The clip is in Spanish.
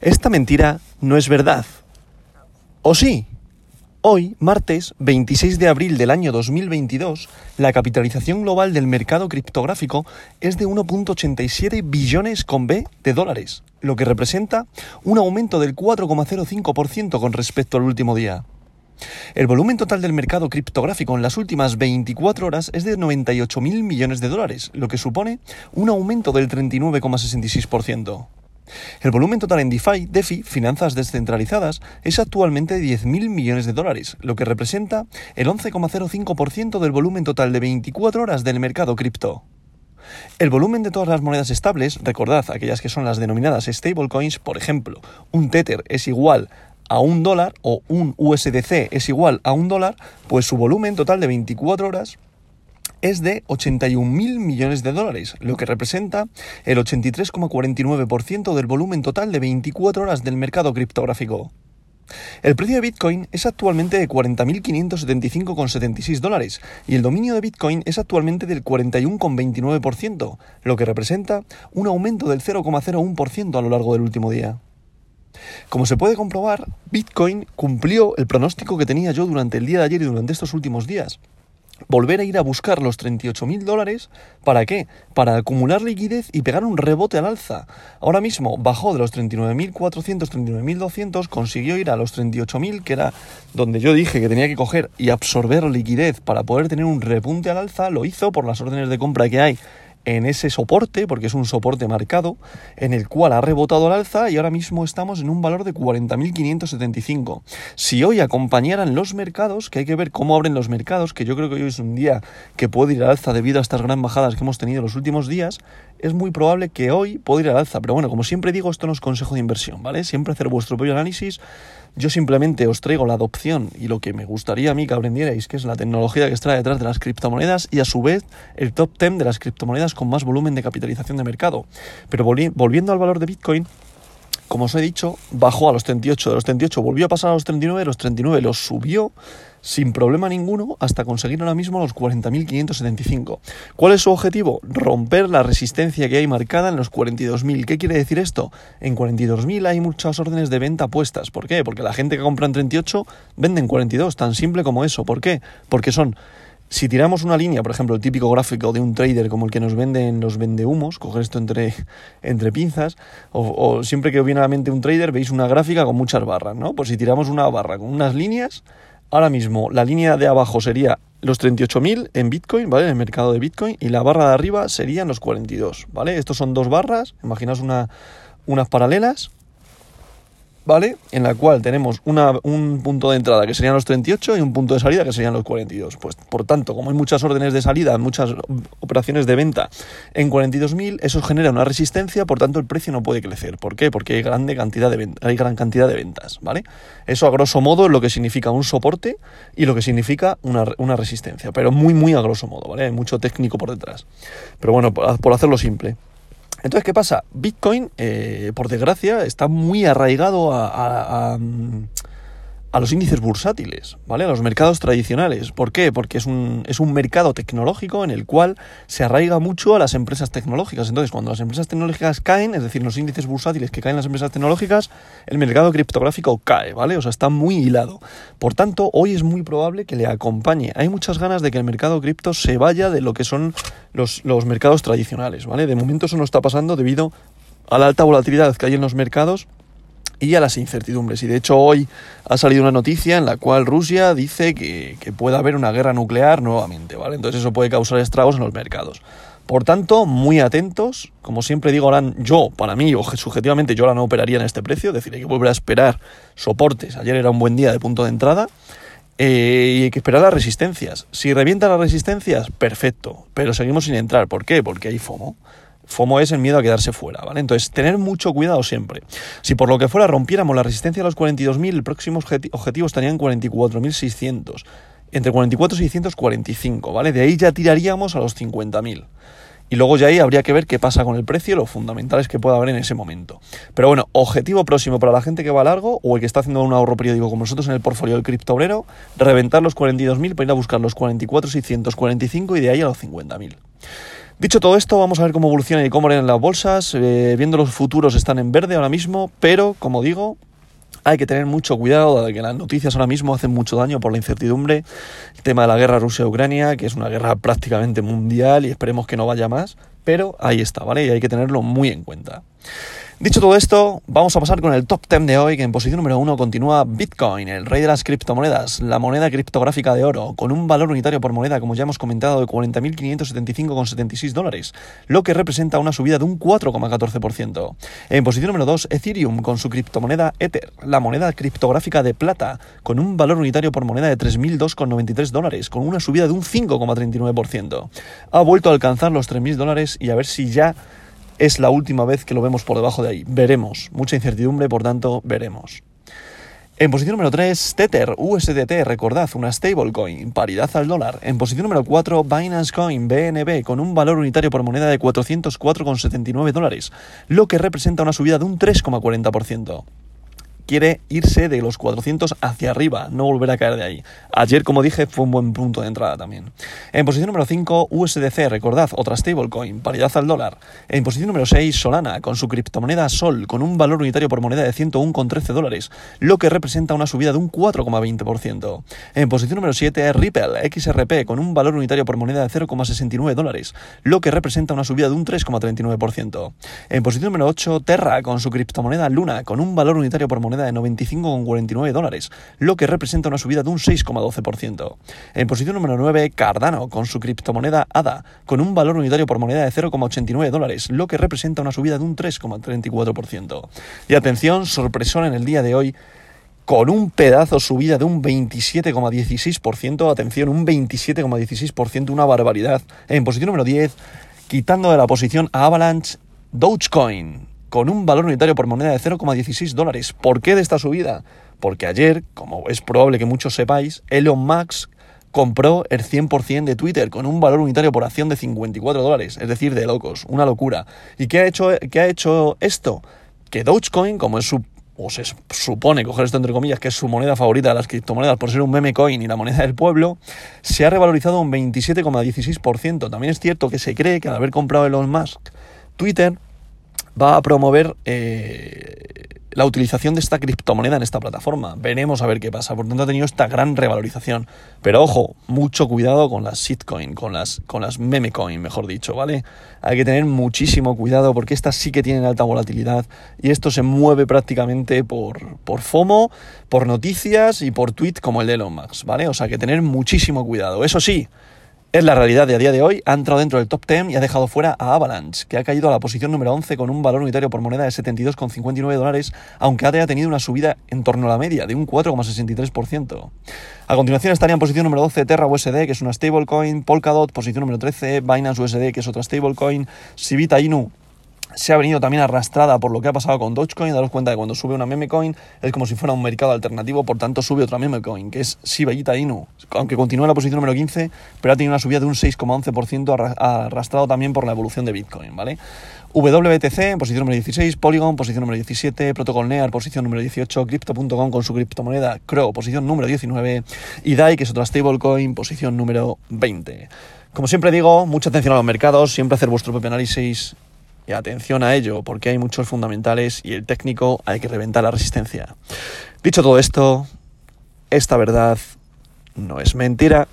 Esta mentira no es verdad. ¿O sí? Hoy, martes 26 de abril del año 2022, la capitalización global del mercado criptográfico es de 1.87 billones con B de dólares, lo que representa un aumento del 4,05% con respecto al último día. El volumen total del mercado criptográfico en las últimas 24 horas es de 98.000 millones de dólares, lo que supone un aumento del 39,66%. El volumen total en DeFi, DeFi, finanzas descentralizadas, es actualmente de 10.000 millones de dólares, lo que representa el 11,05% del volumen total de 24 horas del mercado cripto. El volumen de todas las monedas estables, recordad aquellas que son las denominadas stablecoins, por ejemplo, un Tether es igual a un dólar o un USDC es igual a un dólar, pues su volumen total de 24 horas es de 81.000 millones de dólares, lo que representa el 83,49% del volumen total de 24 horas del mercado criptográfico. El precio de Bitcoin es actualmente de 40.575,76 dólares y el dominio de Bitcoin es actualmente del 41,29%, lo que representa un aumento del 0,01% a lo largo del último día. Como se puede comprobar, Bitcoin cumplió el pronóstico que tenía yo durante el día de ayer y durante estos últimos días volver a ir a buscar los 38.000 dólares. ¿Para qué? Para acumular liquidez y pegar un rebote al alza. Ahora mismo bajó de los 39.400, 39.200, consiguió ir a los 38.000, que era donde yo dije que tenía que coger y absorber liquidez para poder tener un repunte al alza. Lo hizo por las órdenes de compra que hay en ese soporte, porque es un soporte marcado, en el cual ha rebotado al alza y ahora mismo estamos en un valor de 40.575. Si hoy acompañaran los mercados, que hay que ver cómo abren los mercados, que yo creo que hoy es un día que puede ir al alza debido a estas gran bajadas que hemos tenido los últimos días, es muy probable que hoy pueda ir al alza. Pero bueno, como siempre digo, esto no es consejo de inversión, ¿vale? Siempre hacer vuestro propio análisis. Yo simplemente os traigo la adopción y lo que me gustaría a mí que aprendierais, que es la tecnología que está detrás de las criptomonedas y a su vez el top 10 de las criptomonedas con más volumen de capitalización de mercado. Pero volviendo al valor de Bitcoin, como os he dicho, bajó a los 38, de los 38 volvió a pasar a los 39, los 39 los subió sin problema ninguno hasta conseguir ahora mismo los 40.575. ¿Cuál es su objetivo? Romper la resistencia que hay marcada en los 42.000. ¿Qué quiere decir esto? En 42.000 hay muchas órdenes de venta puestas. ¿Por qué? Porque la gente que compra en 38 vende en 42, tan simple como eso. ¿Por qué? Porque son si tiramos una línea, por ejemplo, el típico gráfico de un trader como el que nos venden los vendehumos, coger esto entre, entre pinzas, o, siempre que viene a la mente un trader veis una gráfica con muchas barras, ¿no? Pues si tiramos una barra con unas líneas, ahora mismo la línea de abajo sería los 38.000 en Bitcoin, ¿vale? En el mercado de Bitcoin, y la barra de arriba serían los 42, ¿vale? Estos son dos barras, imaginaos una, unas paralelas, ¿vale? En la cual tenemos un punto de entrada que serían los 38 y un punto de salida que serían los 42. Pues por tanto, como hay muchas órdenes de salida, muchas operaciones de venta en 42.000, eso genera una resistencia, por tanto el precio no puede crecer. ¿Por qué? Porque hay, grande cantidad de hay gran cantidad de ventas, ¿vale? Eso a grosso modo es lo que significa un soporte y lo que significa una, una resistencia, pero muy, muy a grosso modo, ¿vale? Hay mucho técnico por detrás. Pero bueno, por hacerlo simple. Entonces, ¿qué pasa? Bitcoin, eh, por desgracia, está muy arraigado a, a los índices bursátiles, ¿vale? A los mercados tradicionales. ¿Por qué? Porque es un, es un mercado tecnológico en el cual se arraiga mucho a las empresas tecnológicas. Entonces, cuando las empresas tecnológicas caen, es decir, los índices bursátiles que caen las empresas tecnológicas, el mercado criptográfico cae, ¿vale? O sea, está muy hilado. Por tanto, hoy es muy probable que le acompañe. Hay muchas ganas de que el mercado cripto se vaya de lo que son los, los mercados tradicionales, ¿vale? De momento eso no está pasando debido a la alta volatilidad que hay en los mercados y a las incertidumbres. Y de hecho hoy ha salido una noticia en la cual Rusia dice que, puede haber una guerra nuclear nuevamente, ¿vale? Entonces eso puede causar estragos en los mercados. Por tanto, muy atentos. Como siempre digo, yo, para mí, o subjetivamente, yo ahora no operaría en este precio. Es decir, hay que volver a esperar soportes. Ayer era un buen día de punto de entrada. Eh, y hay que esperar las resistencias. Si revientan las resistencias, perfecto. Pero seguimos sin entrar. ¿Por qué? Porque hay FOMO. FOMO es el miedo a quedarse fuera, ¿vale? Entonces, tener mucho cuidado siempre. Si por lo que fuera rompiéramos la resistencia a los 42.000, el próximo objetivo estaría en 44.600. Entre 44.645, 45, ¿vale? De ahí ya tiraríamos a los 50.000. Y luego ya ahí habría que ver qué pasa con el precio, lo fundamental es que pueda haber en ese momento. Pero bueno, objetivo próximo para la gente que va a largo o el que está haciendo un ahorro periódico como nosotros en el portfolio del cripto obrero, reventar los 42.000 para ir a buscar los 44.645 y de ahí a los 50.000. Dicho todo esto, vamos a ver cómo evoluciona y cómo en las bolsas. Eh, viendo los futuros están en verde ahora mismo, pero como digo, hay que tener mucho cuidado, dado que las noticias ahora mismo hacen mucho daño por la incertidumbre. El tema de la guerra Rusia-Ucrania, que es una guerra prácticamente mundial y esperemos que no vaya más, pero ahí está, ¿vale? Y hay que tenerlo muy en cuenta. Dicho todo esto, vamos a pasar con el top 10 de hoy, que en posición número 1 continúa Bitcoin, el rey de las criptomonedas, la moneda criptográfica de oro, con un valor unitario por moneda, como ya hemos comentado, de 40.575,76 dólares, lo que representa una subida de un 4,14%. En posición número 2, Ethereum, con su criptomoneda Ether, la moneda criptográfica de plata, con un valor unitario por moneda de 3.002,93 dólares, con una subida de un 5,39%. Ha vuelto a alcanzar los 3.000 dólares y a ver si ya es la última vez que lo vemos por debajo de ahí. Veremos. Mucha incertidumbre, por tanto, veremos. En posición número 3, Tether, USDT, recordad, una stablecoin, paridad al dólar. En posición número 4, Binance Coin, BNB, con un valor unitario por moneda de 404,79 dólares, lo que representa una subida de un 3,40% quiere irse de los 400 hacia arriba, no volver a caer de ahí. Ayer, como dije, fue un buen punto de entrada también. En posición número 5, USDC, recordad, otra stablecoin, paridad al dólar. En posición número 6, Solana, con su criptomoneda Sol, con un valor unitario por moneda de 101,13 dólares, lo que representa una subida de un 4,20%. En posición número 7, Ripple, XRP, con un valor unitario por moneda de 0,69 dólares, lo que representa una subida de un 3,39%. En posición número 8, Terra, con su criptomoneda Luna, con un valor unitario por moneda de 95,49 dólares, lo que representa una subida de un 6,12%. En posición número 9, Cardano, con su criptomoneda ADA, con un valor unitario por moneda de 0,89 dólares, lo que representa una subida de un 3,34%. Y atención, sorpresón en el día de hoy, con un pedazo subida de un 27,16%, atención, un 27,16%, una barbaridad. En posición número 10, quitando de la posición a Avalanche Dogecoin, con un valor unitario por moneda de 0,16 dólares. ¿Por qué de esta subida? Porque ayer, como es probable que muchos sepáis, Elon Musk compró el 100% de Twitter con un valor unitario por acción de 54 dólares, es decir, de locos, una locura. ¿Y qué ha hecho, qué ha hecho esto? Que Dogecoin, como es su o se supone, coger esto entre comillas, que es su moneda favorita de las criptomonedas por ser un meme coin y la moneda del pueblo, se ha revalorizado un 27,16%. También es cierto que se cree que al haber comprado Elon Musk Twitter, va a promover eh, la utilización de esta criptomoneda en esta plataforma. Veremos a ver qué pasa. Por tanto, ha tenido esta gran revalorización. Pero ojo, mucho cuidado con las shitcoin, con las, con las meme coin, mejor dicho, ¿vale? Hay que tener muchísimo cuidado porque estas sí que tienen alta volatilidad y esto se mueve prácticamente por, por FOMO, por noticias y por tweet como el de Elon ¿vale? O sea que tener muchísimo cuidado. Eso sí, es la realidad de a día de hoy, ha entrado dentro del top 10 y ha dejado fuera a Avalanche, que ha caído a la posición número 11 con un valor unitario por moneda de 72,59 dólares, aunque haya tenido una subida en torno a la media de un 4,63%. A continuación estaría en posición número 12 Terra USD, que es una stablecoin, Polkadot, posición número 13 Binance USD, que es otra stablecoin, Civita Inu, se ha venido también arrastrada por lo que ha pasado con Dogecoin. Daros cuenta que cuando sube una meme coin es como si fuera un mercado alternativo, por tanto sube otra meme coin, que es Shiba Inu, aunque continúa en la posición número 15, pero ha tenido una subida de un 6,11% arrastrado también por la evolución de Bitcoin, ¿vale? WBTC en posición número 16, Polygon posición número 17, Protocol Near posición número 18, Crypto.com con su criptomoneda Crow posición número 19 y DAI que es otra stablecoin posición número 20. Como siempre digo, mucha atención a los mercados, siempre hacer vuestro propio análisis y atención a ello, porque hay muchos fundamentales y el técnico hay que reventar la resistencia. Dicho todo esto, esta verdad no es mentira.